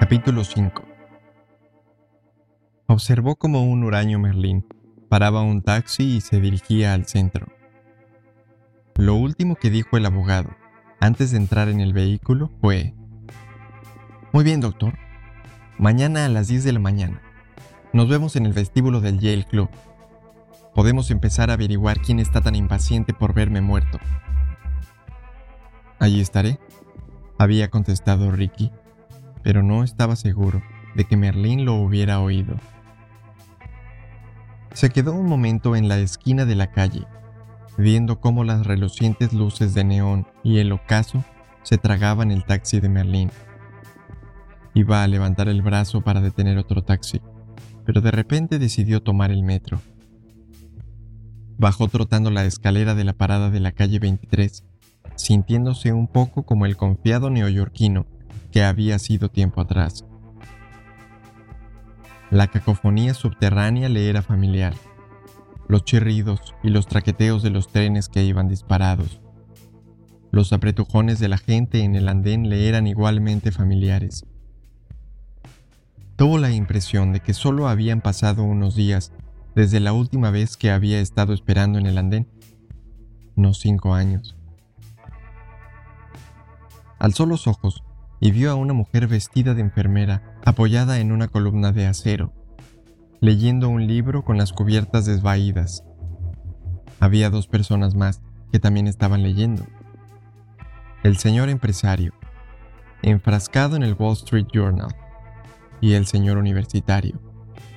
Capítulo 5 Observó como un huraño Merlín paraba un taxi y se dirigía al centro. Lo último que dijo el abogado antes de entrar en el vehículo fue, Muy bien, doctor. Mañana a las 10 de la mañana. Nos vemos en el vestíbulo del Yale Club. Podemos empezar a averiguar quién está tan impaciente por verme muerto. Allí estaré, había contestado Ricky, pero no estaba seguro de que Merlín lo hubiera oído. Se quedó un momento en la esquina de la calle, viendo cómo las relucientes luces de neón y el ocaso se tragaban el taxi de Merlín. Iba a levantar el brazo para detener otro taxi, pero de repente decidió tomar el metro. Bajó trotando la escalera de la parada de la calle 23, sintiéndose un poco como el confiado neoyorquino que había sido tiempo atrás. La cacofonía subterránea le era familiar, los chirridos y los traqueteos de los trenes que iban disparados. Los apretujones de la gente en el andén le eran igualmente familiares. Tuvo la impresión de que solo habían pasado unos días desde la última vez que había estado esperando en el andén, no cinco años. Alzó los ojos y vio a una mujer vestida de enfermera apoyada en una columna de acero, leyendo un libro con las cubiertas desvaídas. Había dos personas más que también estaban leyendo. El señor empresario, enfrascado en el Wall Street Journal, y el señor universitario,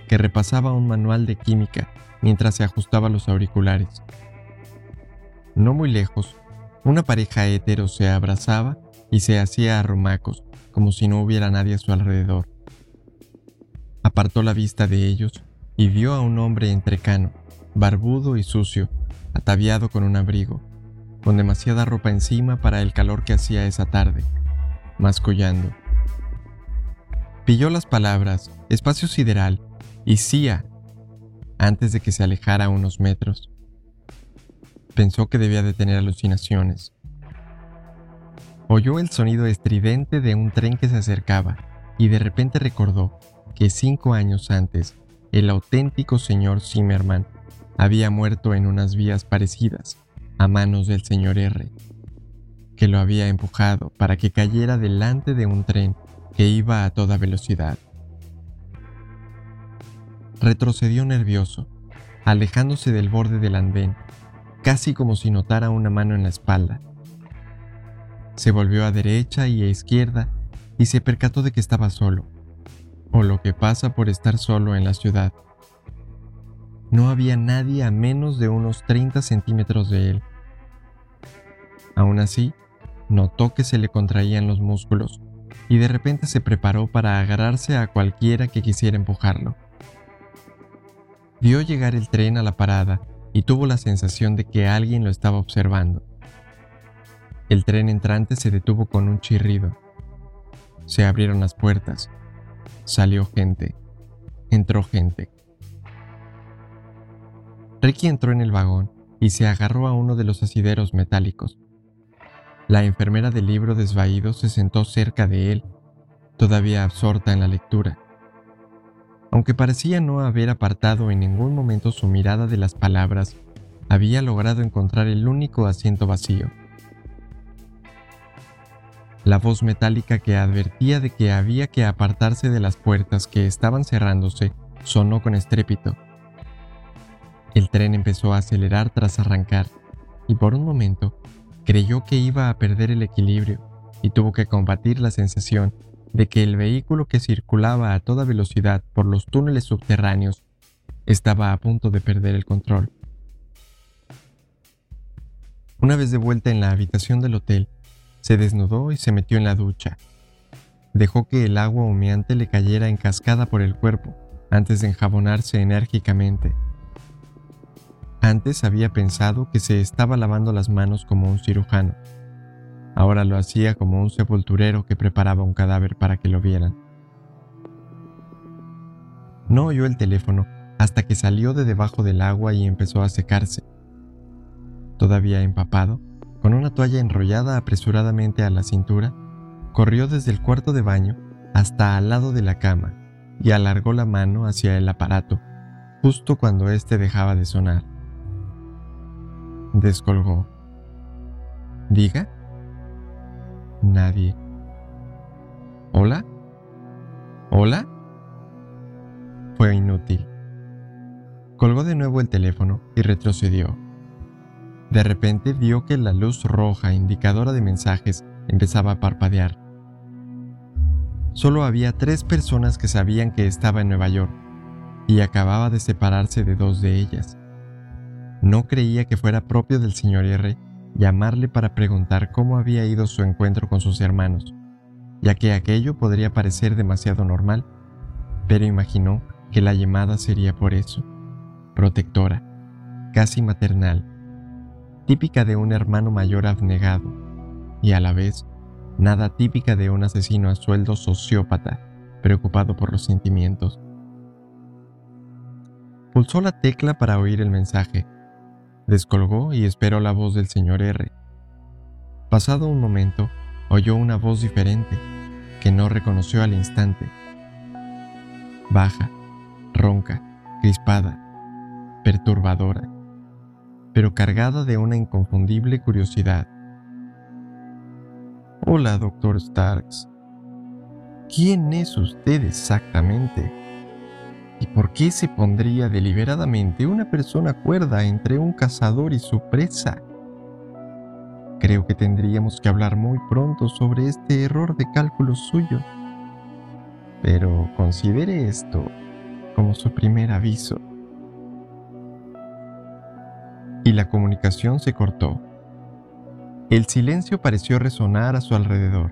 que repasaba un manual de química mientras se ajustaba los auriculares. No muy lejos, una pareja hetero se abrazaba y se hacía arrumacos, como si no hubiera nadie a su alrededor. Apartó la vista de ellos y vio a un hombre entrecano, barbudo y sucio, ataviado con un abrigo, con demasiada ropa encima para el calor que hacía esa tarde, mascullando. Pilló las palabras espacio sideral y CIA antes de que se alejara unos metros. Pensó que debía de tener alucinaciones, Oyó el sonido estridente de un tren que se acercaba y de repente recordó que cinco años antes el auténtico señor Zimmerman había muerto en unas vías parecidas a manos del señor R, que lo había empujado para que cayera delante de un tren que iba a toda velocidad. Retrocedió nervioso, alejándose del borde del andén, casi como si notara una mano en la espalda se volvió a derecha y a izquierda y se percató de que estaba solo, o lo que pasa por estar solo en la ciudad. No había nadie a menos de unos 30 centímetros de él. Aún así, notó que se le contraían los músculos y de repente se preparó para agarrarse a cualquiera que quisiera empujarlo. Vio llegar el tren a la parada y tuvo la sensación de que alguien lo estaba observando. El tren entrante se detuvo con un chirrido. Se abrieron las puertas. Salió gente. Entró gente. Ricky entró en el vagón y se agarró a uno de los asideros metálicos. La enfermera del libro desvaído se sentó cerca de él, todavía absorta en la lectura. Aunque parecía no haber apartado en ningún momento su mirada de las palabras, había logrado encontrar el único asiento vacío. La voz metálica que advertía de que había que apartarse de las puertas que estaban cerrándose sonó con estrépito. El tren empezó a acelerar tras arrancar y por un momento creyó que iba a perder el equilibrio y tuvo que combatir la sensación de que el vehículo que circulaba a toda velocidad por los túneles subterráneos estaba a punto de perder el control. Una vez de vuelta en la habitación del hotel, se desnudó y se metió en la ducha. Dejó que el agua humeante le cayera en cascada por el cuerpo antes de enjabonarse enérgicamente. Antes había pensado que se estaba lavando las manos como un cirujano. Ahora lo hacía como un sepulturero que preparaba un cadáver para que lo vieran. No oyó el teléfono hasta que salió de debajo del agua y empezó a secarse. Todavía empapado, con una toalla enrollada apresuradamente a la cintura, corrió desde el cuarto de baño hasta al lado de la cama y alargó la mano hacia el aparato justo cuando éste dejaba de sonar. Descolgó. ¿Diga? Nadie. ¿Hola? ¿Hola? Fue inútil. Colgó de nuevo el teléfono y retrocedió. De repente vio que la luz roja indicadora de mensajes empezaba a parpadear. Solo había tres personas que sabían que estaba en Nueva York y acababa de separarse de dos de ellas. No creía que fuera propio del señor R llamarle para preguntar cómo había ido su encuentro con sus hermanos, ya que aquello podría parecer demasiado normal, pero imaginó que la llamada sería por eso, protectora, casi maternal, típica de un hermano mayor abnegado, y a la vez nada típica de un asesino a sueldo sociópata, preocupado por los sentimientos. Pulsó la tecla para oír el mensaje, Descolgó y esperó la voz del señor R. Pasado un momento, oyó una voz diferente, que no reconoció al instante. Baja, ronca, crispada, perturbadora, pero cargada de una inconfundible curiosidad. Hola, doctor Starks. ¿Quién es usted exactamente? ¿Y por qué se pondría deliberadamente una persona cuerda entre un cazador y su presa? Creo que tendríamos que hablar muy pronto sobre este error de cálculo suyo. Pero considere esto como su primer aviso. Y la comunicación se cortó. El silencio pareció resonar a su alrededor.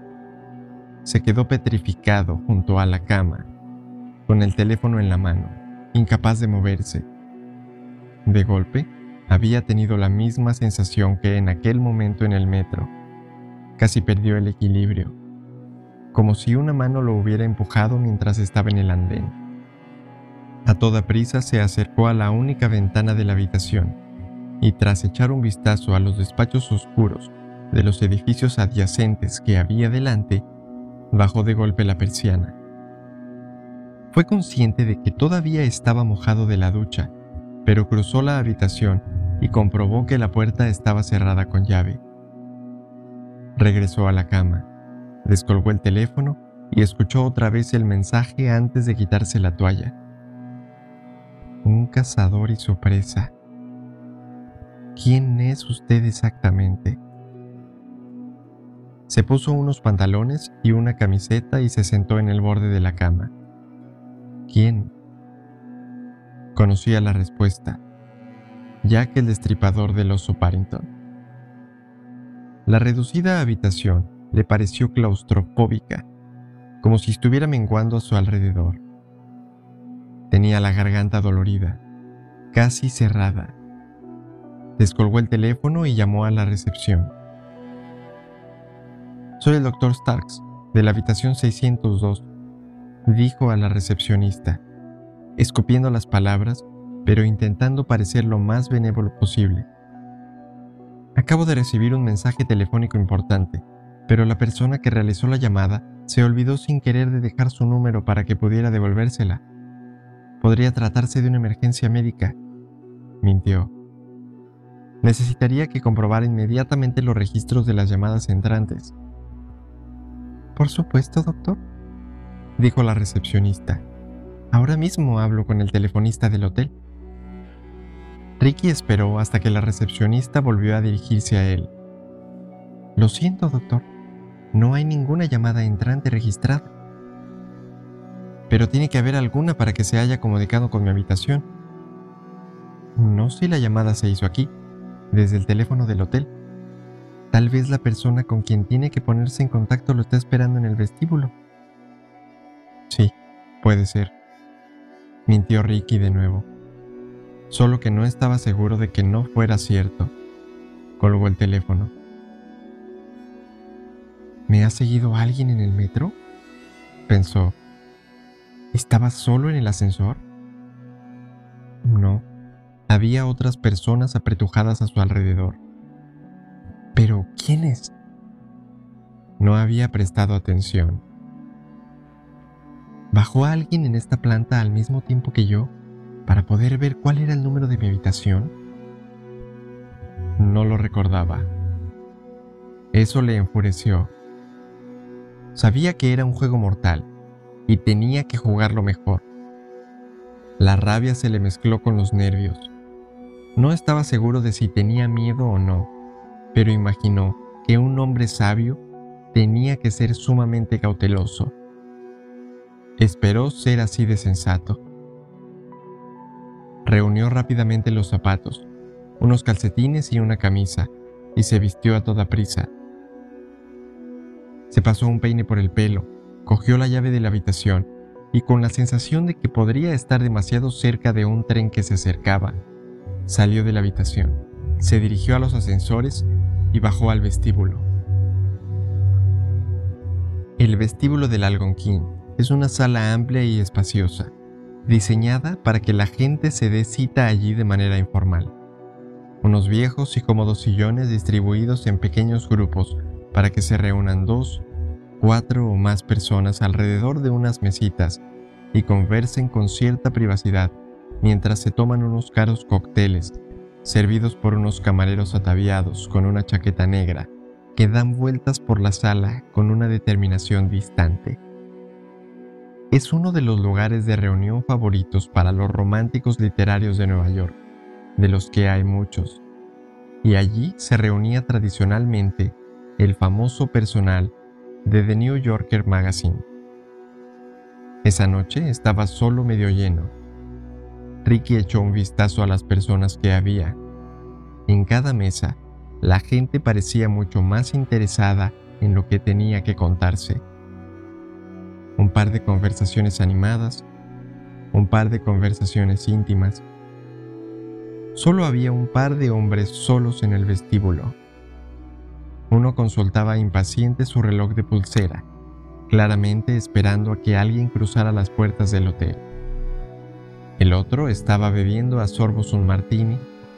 Se quedó petrificado junto a la cama con el teléfono en la mano, incapaz de moverse. De golpe, había tenido la misma sensación que en aquel momento en el metro. Casi perdió el equilibrio, como si una mano lo hubiera empujado mientras estaba en el andén. A toda prisa se acercó a la única ventana de la habitación y tras echar un vistazo a los despachos oscuros de los edificios adyacentes que había delante, bajó de golpe la persiana. Fue consciente de que todavía estaba mojado de la ducha, pero cruzó la habitación y comprobó que la puerta estaba cerrada con llave. Regresó a la cama, descolgó el teléfono y escuchó otra vez el mensaje antes de quitarse la toalla. Un cazador y su presa. ¿Quién es usted exactamente? Se puso unos pantalones y una camiseta y se sentó en el borde de la cama. ¿Quién? Conocía la respuesta, ya que el destripador del oso Parrington. La reducida habitación le pareció claustrofóbica, como si estuviera menguando a su alrededor. Tenía la garganta dolorida, casi cerrada. Descolgó el teléfono y llamó a la recepción. Soy el doctor Starks, de la habitación 602 dijo a la recepcionista, escupiendo las palabras, pero intentando parecer lo más benévolo posible. Acabo de recibir un mensaje telefónico importante, pero la persona que realizó la llamada se olvidó sin querer de dejar su número para que pudiera devolvérsela. Podría tratarse de una emergencia médica. Mintió. Necesitaría que comprobara inmediatamente los registros de las llamadas entrantes. Por supuesto, doctor dijo la recepcionista. Ahora mismo hablo con el telefonista del hotel. Ricky esperó hasta que la recepcionista volvió a dirigirse a él. Lo siento, doctor. No hay ninguna llamada entrante registrada. Pero tiene que haber alguna para que se haya comunicado con mi habitación. No sé si la llamada se hizo aquí, desde el teléfono del hotel. Tal vez la persona con quien tiene que ponerse en contacto lo está esperando en el vestíbulo. Sí, puede ser. Mintió Ricky de nuevo. Solo que no estaba seguro de que no fuera cierto. Colgó el teléfono. ¿Me ha seguido alguien en el metro? Pensó. ¿Estaba solo en el ascensor? No, había otras personas apretujadas a su alrededor. Pero, ¿quiénes? No había prestado atención. ¿Bajó alguien en esta planta al mismo tiempo que yo para poder ver cuál era el número de mi habitación? No lo recordaba. Eso le enfureció. Sabía que era un juego mortal y tenía que jugarlo mejor. La rabia se le mezcló con los nervios. No estaba seguro de si tenía miedo o no, pero imaginó que un hombre sabio tenía que ser sumamente cauteloso. Esperó ser así de sensato. Reunió rápidamente los zapatos, unos calcetines y una camisa, y se vistió a toda prisa. Se pasó un peine por el pelo, cogió la llave de la habitación y con la sensación de que podría estar demasiado cerca de un tren que se acercaba, salió de la habitación, se dirigió a los ascensores y bajó al vestíbulo. El vestíbulo del Algonquín es una sala amplia y espaciosa, diseñada para que la gente se dé cita allí de manera informal. Unos viejos y cómodos sillones distribuidos en pequeños grupos para que se reúnan dos, cuatro o más personas alrededor de unas mesitas y conversen con cierta privacidad mientras se toman unos caros cócteles servidos por unos camareros ataviados con una chaqueta negra que dan vueltas por la sala con una determinación distante es uno de los lugares de reunión favoritos para los románticos literarios de Nueva York, de los que hay muchos, y allí se reunía tradicionalmente el famoso personal de The New Yorker Magazine. Esa noche estaba solo medio lleno. Ricky echó un vistazo a las personas que había. En cada mesa, la gente parecía mucho más interesada en lo que tenía que contarse un par de conversaciones animadas, un par de conversaciones íntimas. Solo había un par de hombres solos en el vestíbulo. Uno consultaba impaciente su reloj de pulsera, claramente esperando a que alguien cruzara las puertas del hotel. El otro estaba bebiendo a sorbos un martini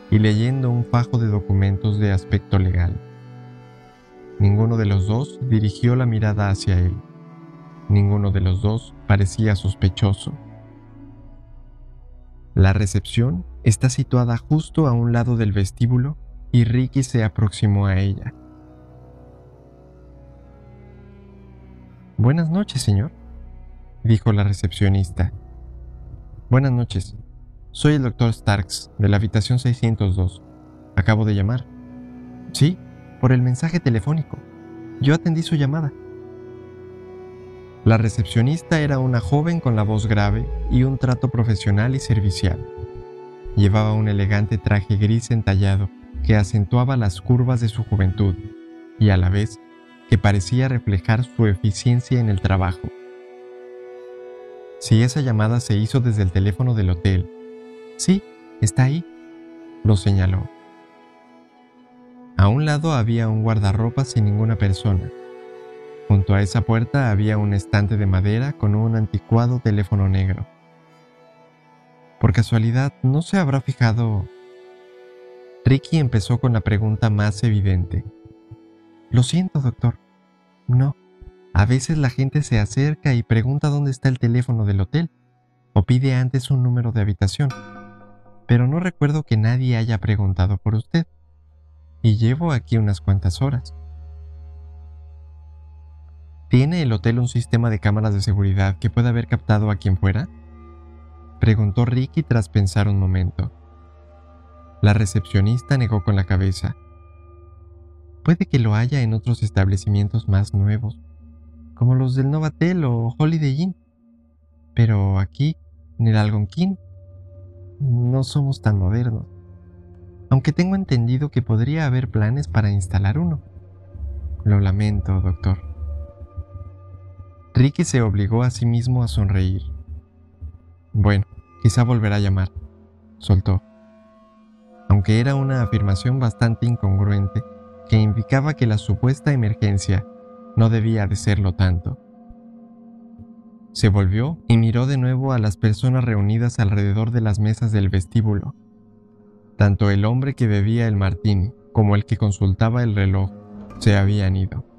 y leyendo un fajo de documentos de aspecto legal. Ninguno de los dos dirigió la mirada hacia él. Ninguno de los dos parecía sospechoso. La recepción está situada justo a un lado del vestíbulo y Ricky se aproximó a ella. Buenas noches, señor, dijo la recepcionista. Buenas noches. Soy el doctor Starks, de la habitación 602. Acabo de llamar. Sí, por el mensaje telefónico. Yo atendí su llamada. La recepcionista era una joven con la voz grave y un trato profesional y servicial. Llevaba un elegante traje gris entallado que acentuaba las curvas de su juventud y a la vez que parecía reflejar su eficiencia en el trabajo. Si esa llamada se hizo desde el teléfono del hotel, sí, está ahí, lo señaló. A un lado había un guardarropa sin ninguna persona Junto a esa puerta había un estante de madera con un anticuado teléfono negro. Por casualidad, ¿no se habrá fijado? Ricky empezó con la pregunta más evidente. Lo siento, doctor. No. A veces la gente se acerca y pregunta dónde está el teléfono del hotel o pide antes un número de habitación. Pero no recuerdo que nadie haya preguntado por usted. Y llevo aquí unas cuantas horas. ¿Tiene el hotel un sistema de cámaras de seguridad que pueda haber captado a quien fuera? Preguntó Ricky tras pensar un momento. La recepcionista negó con la cabeza. Puede que lo haya en otros establecimientos más nuevos, como los del Novatel o Holiday Inn. Pero aquí, en el Algonquín, no somos tan modernos. Aunque tengo entendido que podría haber planes para instalar uno. Lo lamento, doctor. Ricky se obligó a sí mismo a sonreír. Bueno, quizá volverá a llamar, soltó. Aunque era una afirmación bastante incongruente que indicaba que la supuesta emergencia no debía de serlo tanto. Se volvió y miró de nuevo a las personas reunidas alrededor de las mesas del vestíbulo. Tanto el hombre que bebía el martini como el que consultaba el reloj se habían ido.